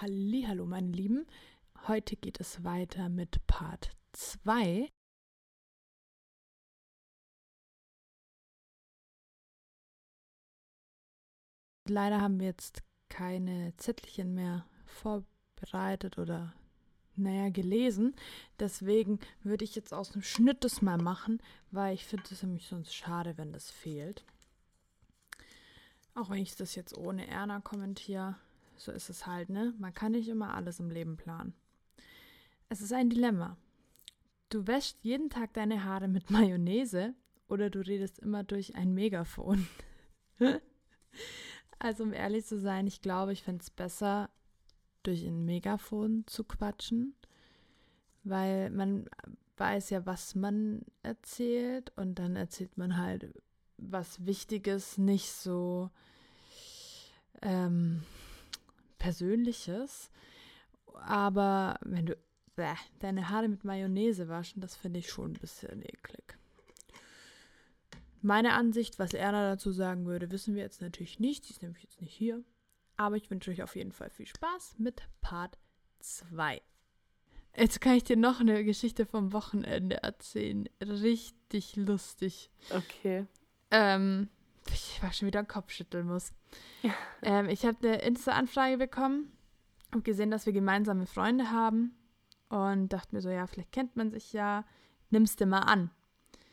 Hallo, meine Lieben. Heute geht es weiter mit Part 2. Leider haben wir jetzt keine Zettelchen mehr vorbereitet oder naja, gelesen. Deswegen würde ich jetzt aus dem Schnitt das mal machen, weil ich finde es nämlich sonst schade, wenn das fehlt. Auch wenn ich das jetzt ohne Erna kommentiere, so ist es halt, ne? Man kann nicht immer alles im Leben planen. Es ist ein Dilemma. Du wäschst jeden Tag deine Haare mit Mayonnaise oder du redest immer durch ein Megafon. also um ehrlich zu sein, ich glaube, ich fände es besser, durch ein Megafon zu quatschen, weil man weiß ja, was man erzählt und dann erzählt man halt was Wichtiges, nicht so ähm, Persönliches. Aber wenn du bäh, deine Haare mit Mayonnaise waschen, das finde ich schon ein bisschen eklig. Meine Ansicht, was Erna dazu sagen würde, wissen wir jetzt natürlich nicht. Sie ist nämlich jetzt nicht hier. Aber ich wünsche euch auf jeden Fall viel Spaß mit Part 2. Jetzt kann ich dir noch eine Geschichte vom Wochenende erzählen. Richtig lustig. Okay. Ähm, ich war schon wieder Kopf schütteln muss. ähm, ich habe eine Insta-Anfrage bekommen, habe gesehen, dass wir gemeinsame Freunde haben und dachte mir so, ja, vielleicht kennt man sich ja, nimmst du mal an.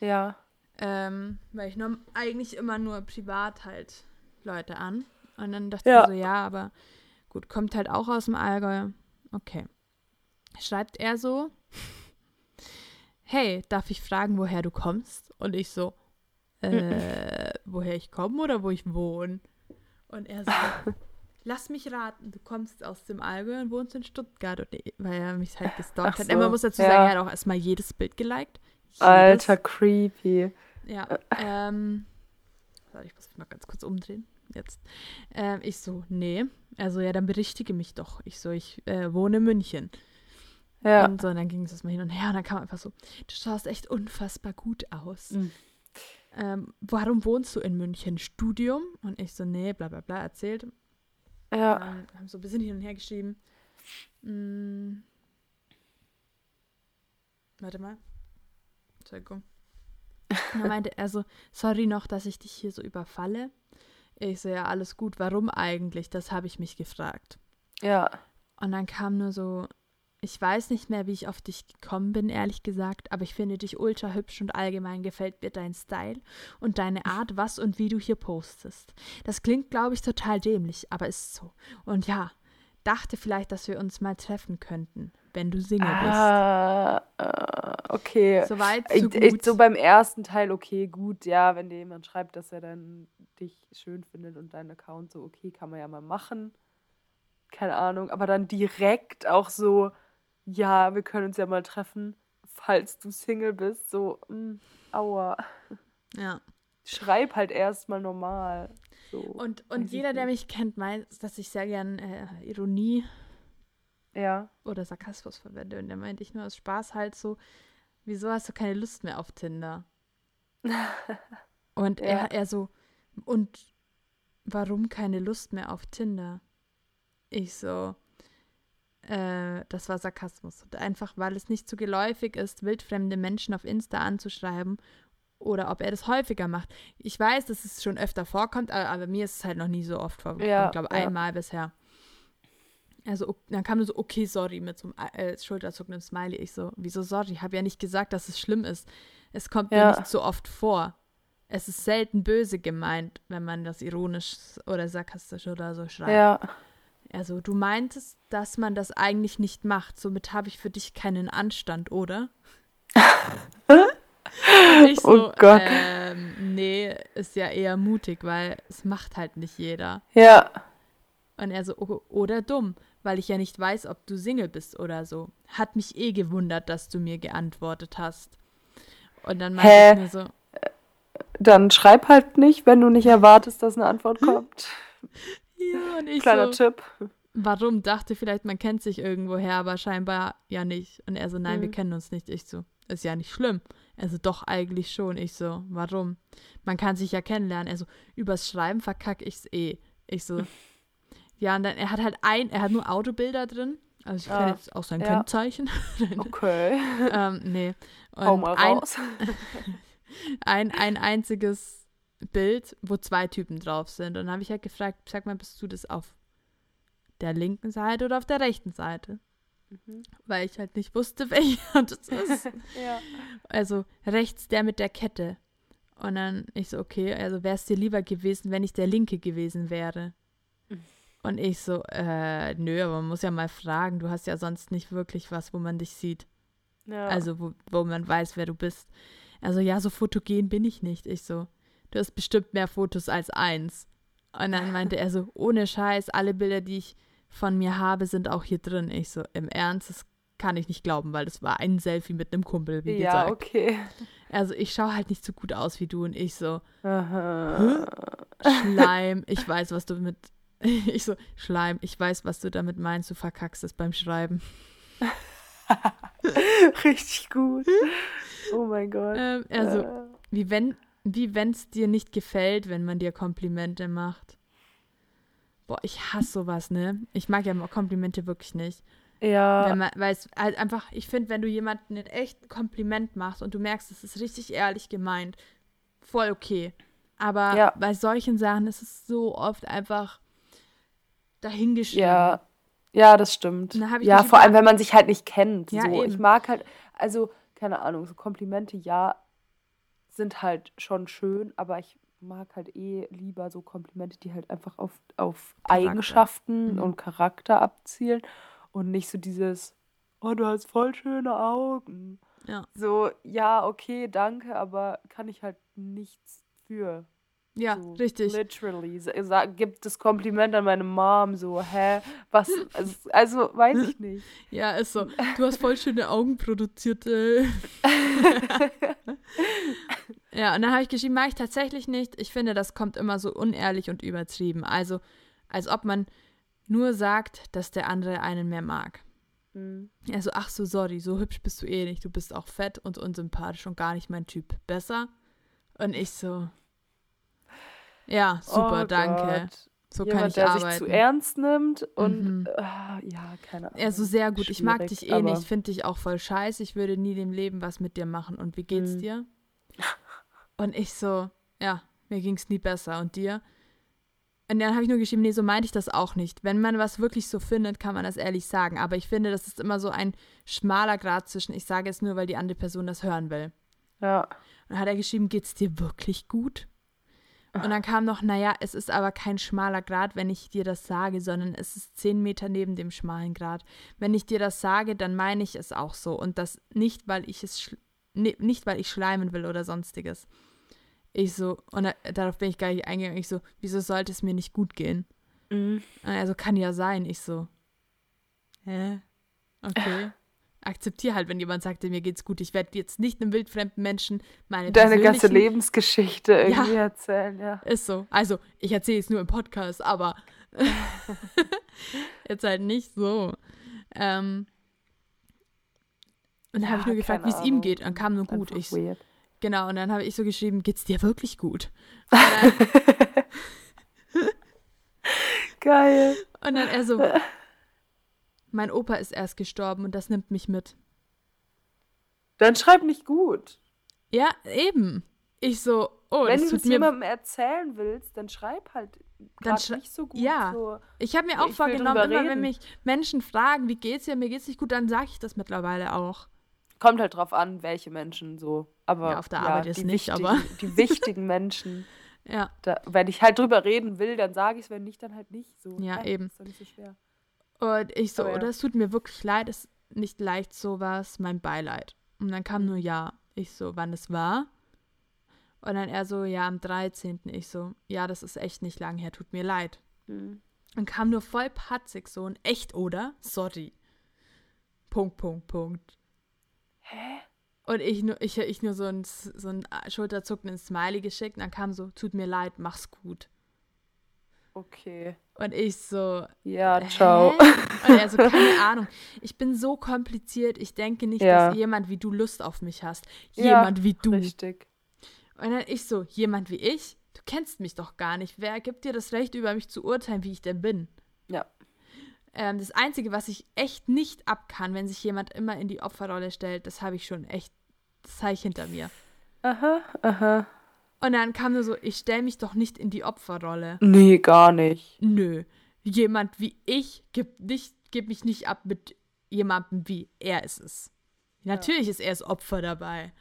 Ja. Ähm, weil ich nur, eigentlich immer nur privat halt Leute an. Und dann dachte Ja. ich mir so, ja, aber gut, kommt halt auch aus dem Allgäu. Okay. Schreibt er so, hey, darf ich fragen, woher du kommst? Und ich so, äh, woher ich komme oder wo ich wohne? Und er so, lass mich raten, du kommst aus dem Allgäu und wohnst in Stuttgart. Und ich, weil er mich halt gestalkt hat. so, man muss dazu ja. sagen, er hat auch erstmal jedes Bild geliked. Jedes. Alter, creepy. Ja, ähm. Warte, ich muss mich mal ganz kurz umdrehen. Jetzt. Ähm, ich so, nee. Also, ja, dann berichtige mich doch. Ich so, ich äh, wohne in München. Ja. Und so, und dann ging es mal hin und her. Und dann kam einfach so, du schaust echt unfassbar gut aus. Mhm. Ähm, warum wohnst du in München? Studium? Und ich so, nee, bla bla bla, erzählt. ja. Ähm, haben so ein bisschen hin und her geschrieben. Mm. Warte mal. Entschuldigung. Dann meinte er so, sorry noch, dass ich dich hier so überfalle. Ich so, ja, alles gut. Warum eigentlich? Das habe ich mich gefragt. Ja. Und dann kam nur so, ich weiß nicht mehr, wie ich auf dich gekommen bin, ehrlich gesagt, aber ich finde dich ultra hübsch und allgemein gefällt mir dein Style und deine Art, was und wie du hier postest. Das klingt, glaube ich, total dämlich, aber ist so. Und ja, dachte vielleicht, dass wir uns mal treffen könnten, wenn du Single Ah, äh, okay. bist. Soweit, so Ich, gut. ich, so beim ersten Teil, okay, gut, ja, wenn dir jemand schreibt, dass er dann dich schön findet und deinen Account so, okay, kann man ja mal machen. Keine Ahnung, aber dann direkt auch so, ja, wir können uns ja mal treffen, falls du Single bist, so, mh, aua. ja. Schreib halt erstmal normal. So, Und, und jeder, der mich kennt, weiß, dass ich sehr gern äh, Ironie Ja. oder Sarkasmus verwende. Und der meinte ich nur aus Spaß halt so, wieso hast du keine Lust mehr auf Tinder? Und Ja. er, er so, und warum keine Lust mehr auf Tinder? Ich so, äh, das war Sarkasmus. Und einfach, weil es nicht so geläufig ist, wildfremde Menschen auf Insta anzuschreiben oder ob er das häufiger macht. Ich weiß, dass es schon öfter vorkommt, aber, aber mir ist es halt noch nie so oft vorgekommen. Ja, ich glaube, ja. einmal bisher. Also, dann kam nur so, okay, sorry, mit so einem äh, schulterzuckenden Smiley. Ich so, wieso sorry? Ich habe ja nicht gesagt, dass es schlimm ist. Es kommt mir Ja. nicht so oft vor. Es ist selten böse gemeint, wenn man das ironisch oder sarkastisch oder so schreibt. Ja. Also, du meintest, dass man das eigentlich nicht macht. Somit habe ich für dich keinen Anstand, oder? Ich so, Oh Gott. ähm, nee, ist ja eher mutig, weil es macht halt nicht jeder. Ja. Und er so, oder dumm, weil ich ja nicht weiß, ob du Single bist oder so. Hat mich eh gewundert, dass du mir geantwortet hast. Und dann meinte Hä? ich mir so, Dann schreib halt nicht, wenn du nicht erwartest, dass eine Antwort kommt. Ja, und ich Kleiner so, Tipp. warum? Dachte vielleicht, man kennt sich irgendwoher, aber scheinbar ja nicht. Und er so, nein, wir Mhm. kennen uns nicht. Ich so, ist ja nicht schlimm. Er so, doch, eigentlich schon. Ich so, warum? Man kann sich ja kennenlernen. Er so, übers Schreiben verkacke ich's eh. Ich so, ja, und dann, er hat halt ein, er hat nur Autobilder drin. Also ich Ah, kenne jetzt auch sein ja. Kennzeichen. Okay. ähm, nee. Und Hau mal ein, raus. ein, ein einziges Bild, wo zwei Typen drauf sind. Und dann habe ich halt gefragt, sag mal, bist du das auf der linken Seite oder auf der rechten Seite? Mhm. Weil ich halt nicht wusste, welcher das ist. Ja. Also rechts der mit der Kette. Und dann ich so, okay, also wäre es dir lieber gewesen, wenn ich der Linke gewesen wäre. Mhm. Und ich so, äh, nö, aber man muss ja mal fragen, du hast ja sonst nicht wirklich was, wo man dich sieht. ja. Also wo, wo man weiß, wer du bist. Also ja, so fotogen bin ich nicht. Ich so, du hast bestimmt mehr Fotos als eins. Und dann meinte er so, ohne Scheiß, alle Bilder, die ich von mir habe, sind auch hier drin. Ich so, im Ernst, das kann ich nicht glauben, weil das war ein Selfie mit einem Kumpel, wie ja, gesagt. okay. Also ich schaue halt nicht so gut aus wie du und ich so. Schleim, ich weiß, was du mit. Ich so, Schleim, ich weiß, was du damit meinst, du verkackst es beim Schreiben. Richtig gut. Oh mein Gott. Ähm, also, wie wenn wie es dir nicht gefällt, wenn man dir Komplimente macht. Boah, ich hasse sowas, ne? Ich mag ja Komplimente wirklich nicht. ja. Wenn man, weil es halt einfach, ich finde, wenn du jemanden ein echt Kompliment machst und du merkst, es ist richtig ehrlich gemeint, voll okay. Aber Ja. bei solchen Sachen ist es so oft einfach dahingeschrieben. Ja, ja, das stimmt. Ja, vor allem, wenn man sich halt nicht kennt. Ja, so. eben. Ich mag halt, also, keine Ahnung, so Komplimente, ja, sind halt schon schön, aber ich mag halt eh lieber so Komplimente, die halt einfach auf, auf Charakter. Eigenschaften Mhm. und Charakter abzielen und nicht so dieses, oh, du hast voll schöne Augen. Ja. So, ja, okay, danke, aber kann ich halt nichts für. Ja, so, richtig. Literally. Gibt das Kompliment an meine Mom, so, hä? Was? Also, also weiß ich nicht. Ja, ist so. Du hast voll schöne Augen produziert. Äh. ja, und dann habe ich geschrieben, mache ich tatsächlich nicht. Ich finde, das kommt immer so unehrlich und übertrieben. Also, als ob man nur sagt, dass der andere einen mehr mag. Hm. Er so, ach so, sorry, so hübsch bist du eh nicht. Du bist auch fett und unsympathisch und gar nicht mein Typ. Besser? Und ich so, ja, super, Oh danke. Gott. So Jemand, kann ich der arbeiten. sich zu ernst nimmt und Mhm. ah, ja, keine Ahnung. Ja, so sehr gut. Ich mag dich eh nicht. Finde dich auch voll scheiße. Ich würde nie im Leben was mit dir machen. Und wie geht's Mhm. dir? Und ich so, ja, mir ging's nie besser. Und dir? Und dann habe ich nur geschrieben, nee, so meinte ich das auch nicht. Wenn man was wirklich so findet, kann man das ehrlich sagen. Aber ich finde, das ist immer so ein schmaler Grad zwischen, ich sage es nur, weil die andere Person das hören will. Ja. Und dann hat er geschrieben, geht's dir wirklich gut? Und dann kam noch, naja, es ist aber kein schmaler Grad, wenn ich dir das sage, sondern es ist zehn Meter neben dem schmalen Grad. Wenn ich dir das sage, dann meine ich es auch so. Und das nicht, weil ich es nicht, weil ich schleimen will oder sonstiges. Ich so, und da, darauf bin ich gar nicht eingegangen. Ich so, wieso sollte es mir nicht gut gehen? Mhm. Also kann ja sein. Ich so, hä? Okay. Akzeptier halt, wenn jemand sagt, mir geht's gut. Ich werde jetzt nicht einem wildfremden Menschen meine Deine ganze Lebensgeschichte irgendwie erzählen, ja. Ist so. Also, ich erzähle es nur im Podcast, aber jetzt halt nicht so. Ähm, und dann habe ich nur gefragt, wie es ihm geht. Und kam nur gut. Ich, weird. genau, und dann habe ich so geschrieben, geht's dir wirklich gut? Dann, Geil. und dann er so, mein Opa ist erst gestorben und das nimmt mich mit. Dann schreib nicht gut. Ja, eben. Ich so, oh, Wenn das du tut mir jemandem erzählen willst, dann schreib halt Dann schrei- nicht so gut. ja. So. Ich habe mir auch vorgenommen, immer wenn mich Menschen fragen, wie geht's dir, mir geht's nicht gut, dann sage ich das mittlerweile auch. Kommt halt drauf an, welche Menschen so. Aber Ja, auf der Arbeit jetzt die nicht, aber- Die wichtigen Menschen. Ja, Da, wenn ich halt drüber reden will, dann sage ich es, wenn nicht, dann halt nicht. So. Ja, Hä? eben. Ist doch nicht so schwer. Und ich so, Aber ja. oder es tut mir wirklich leid, es ist nicht leicht sowas, mein Beileid. Und dann kam Mhm. nur ja. Ich so, wann es war? Und dann er so, ja, am 13. Ich so, ja, das ist echt nicht lang her, tut mir leid. Hm. Und kam nur voll patzig so ein echt, oder? Sorry. Punkt, Punkt, Punkt. Hä? Und ich nur, ich, ich nur so ein, so ein schulterzuckenden Smiley geschickt und dann kam so, tut mir leid, mach's gut. Okay. Und ich so, Ja, ciao. Hä? Und er so, keine Ahnung. Ich bin so kompliziert. Ich denke nicht, Ja. dass jemand wie du Lust auf mich hast. Ja, Jemand wie du. Richtig. Und dann ich so, jemand wie ich? Du kennst mich doch gar nicht. Wer gibt dir das Recht, über mich zu urteilen, wie ich denn bin? Ja. Ähm, das Einzige, was ich echt nicht ab kann, wenn sich jemand immer in die Opferrolle stellt, das habe ich schon echt, das habe ich hinter mir. Aha, aha. Und dann kam nur so, ich stelle mich doch nicht in die Opferrolle. Nee, gar nicht. Nö. Jemand wie ich gibt nicht, gibt mich nicht ab mit jemandem wie er es ist. Natürlich ist er das Opfer dabei.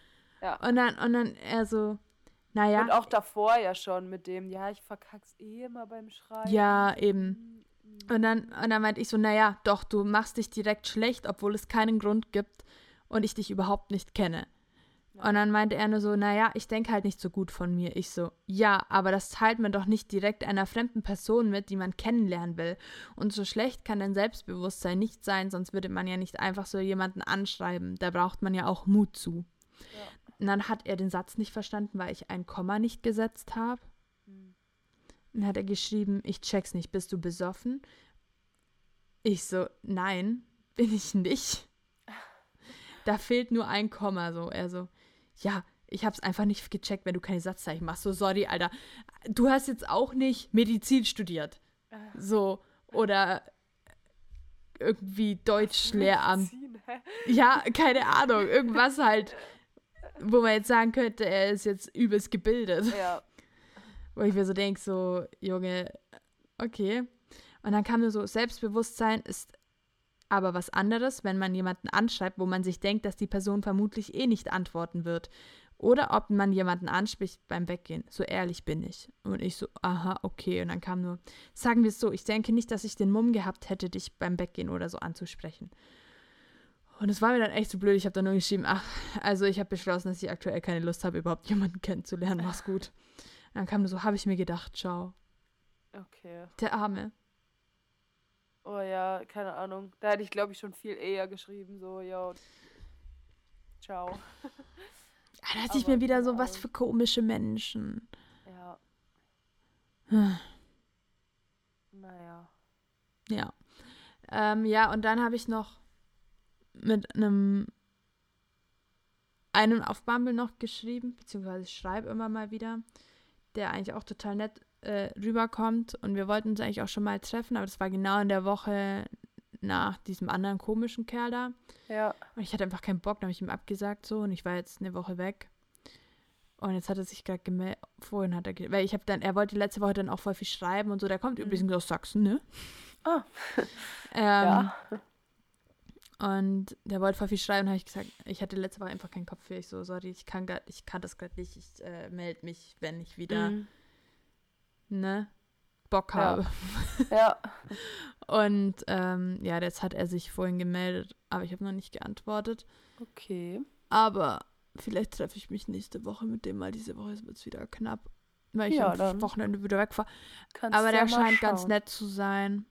Ja. Und dann, und dann er so, naja. Und auch davor ja schon mit dem, ja, ich verkack's eh immer beim Schreiben. Ja, eben. Und dann, und dann meinte ich so, naja, doch, du machst dich direkt schlecht, obwohl es keinen Grund gibt und ich dich überhaupt nicht kenne. Und dann meinte er nur so, naja, ich denke halt nicht so gut von mir. Ich so, ja, aber das teilt man doch nicht direkt einer fremden Person mit, die man kennenlernen will. Und so schlecht kann dein Selbstbewusstsein nicht sein, sonst würde man ja nicht einfach so jemanden anschreiben. Da braucht man ja auch Mut zu. Ja. Und dann hat er den Satz nicht verstanden, weil ich ein Komma nicht gesetzt habe. Hm. Dann hat er geschrieben, ich check's nicht, bist du besoffen? Ich so, nein, bin ich nicht. Da fehlt nur ein Komma, so. Er so, ja, ich hab's einfach nicht gecheckt, wenn du keine Satzzeichen machst. So, sorry, Alter. Du hast jetzt auch nicht Medizin studiert. So, oder irgendwie Deutschlehramt. Ja, keine Ahnung. Irgendwas halt, wo man jetzt sagen könnte, er ist jetzt übelst gebildet. Ja. Wo ich mir so denke, so, Junge, okay. Und dann kam mir so, Selbstbewusstsein ist aber was anderes, wenn man jemanden anschreibt, wo man sich denkt, dass die Person vermutlich eh nicht antworten wird. Oder ob man jemanden anspricht beim Weggehen. So ehrlich bin ich. Und ich so, aha, okay. Und dann kam nur, sagen wir es so, ich denke nicht, dass ich den Mumm gehabt hätte, dich beim Weggehen oder so anzusprechen. Und es war mir dann echt so blöd. Ich habe dann nur geschrieben, ach, also ich habe beschlossen, dass ich aktuell keine Lust habe, überhaupt jemanden kennenzulernen. Mach's gut. Und dann kam nur so, habe ich mir gedacht, ciao. Okay. Der Arme. Oh ja, keine Ahnung. Da hätte ich, glaube ich, schon viel eher geschrieben, so, ja. Ciao. Ah, Da dachte ich mir wieder so, was Ahnung. für komische Menschen. Ja, naja. Ja. Ähm, ja, und dann habe ich noch mit einem einen auf Bumble noch geschrieben, beziehungsweise schreibe immer mal wieder, der eigentlich auch total nett äh, rüberkommt. Und wir wollten uns eigentlich auch schon mal treffen, aber das war genau in der Woche nach diesem anderen komischen Kerl da. Ja. Und ich hatte einfach keinen Bock, da habe ich ihm abgesagt so und ich war jetzt eine Woche weg. Und jetzt hat er sich gerade gemeldet, vorhin hat er, weil ich habe dann, er wollte letzte Woche dann auch voll viel schreiben und so, der kommt Mhm. übrigens aus Sachsen, ne? Ah. ähm, Ja. Und der wollte voll viel schreiben, habe ich gesagt, ich hatte letzte Woche einfach keinen Kopf für. Ich so, sorry, ich kann grad, ich kann das gerade nicht. Ich äh, melde mich, wenn ich wieder, Mhm. Ne, Bock Ja. habe. Ja. Und ähm, ja, jetzt hat er sich vorhin gemeldet, aber ich habe noch nicht geantwortet. Okay. Aber vielleicht treffe ich mich nächste Woche mit dem, weil diese Woche wird es wieder knapp, weil ich Ja, am Wochenende wieder wegfahre. Aber ja der mal scheint ganz nett zu sein.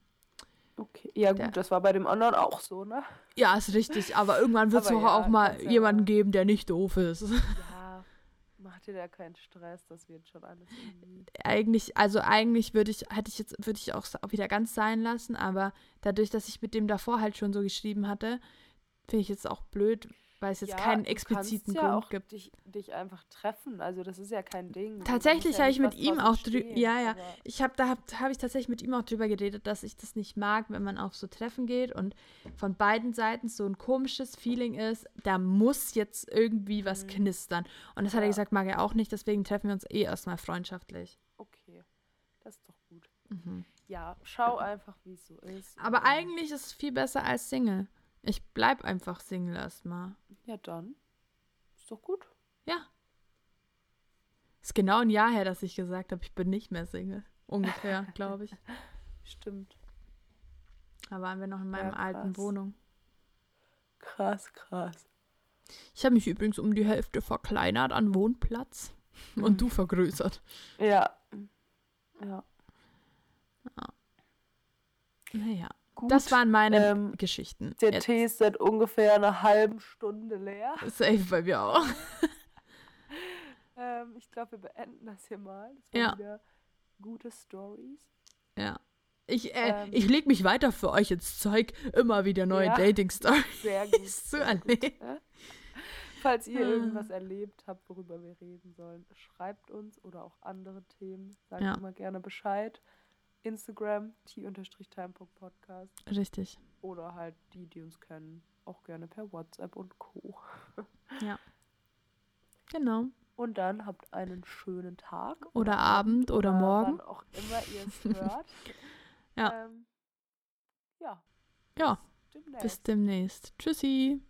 Okay. Ja, gut, Der- das war bei dem anderen auch so, ne? Ja, ist richtig, aber irgendwann wird es ja, auch mal ja jemanden mal- geben, der nicht doof ist. Ja. Mach dir da keinen Stress, das wird schon alles irgendwie. eigentlich, also eigentlich würde ich, hätte ich jetzt, würde ich auch wieder ganz sein lassen, aber dadurch, dass ich mit dem davor halt schon so geschrieben hatte, finde ich jetzt auch blöd, weil es jetzt Ja, keinen du expliziten kannst ja Grund auch gibt. Dich, dich einfach treffen, also das ist ja kein Ding. Tatsächlich ja habe ich mit was ihm auch drüber, ja, ja, ich habe da habe hab ich tatsächlich mit ihm auch drüber geredet, dass ich das nicht mag, wenn man auf so Treffen geht und von beiden Seiten so ein komisches Feeling ist, da muss jetzt irgendwie was Mhm. knistern. Und das hat er Ja. gesagt, mag er auch nicht, deswegen treffen wir uns eh erstmal freundschaftlich. Okay, das ist doch gut. Mhm. Ja, schau einfach, wie es so ist. Aber eigentlich ist es viel besser als Single. Ich bleib einfach Single erstmal. Ja, dann. Ist doch gut. Ja. Ist genau ein Jahr her, dass ich gesagt habe, ich bin nicht mehr Single. Ungefähr, glaube ich. Stimmt. Da waren wir noch in meiner Ja, alten. Wohnung. Krass, krass. Ich habe mich übrigens um die Hälfte verkleinert an Wohnplatz. Und du vergrößert. Ja. Ja. Naja, Gut. das waren meine ähm, Geschichten. Der Jetzt Tee ist seit ungefähr einer halben Stunde leer. safe bei mir auch. Ähm, ich glaube, wir beenden das hier mal. Das waren Ja. wieder gute Stories. Ja. Ich, äh, Ähm. ich leg mich weiter für euch ins Zeug. Immer wieder neue Ja. Dating-Stories Sehr gut. zu erleben. ne? Falls ihr Ah. irgendwas erlebt habt, worüber wir reden sollen, schreibt uns oder auch andere Themen. Sagt Ja. immer gerne Bescheid. Instagram, t-time.podcast. Richtig. Oder halt die, die uns kennen, auch gerne per WhatsApp und Co. Ja. Genau. Und dann habt einen schönen Tag. Oder Abend oder morgen. Wann auch immer ihr es hört. Ja. Ähm, ja. Ja. Bis demnächst. Bis demnächst. Tschüssi.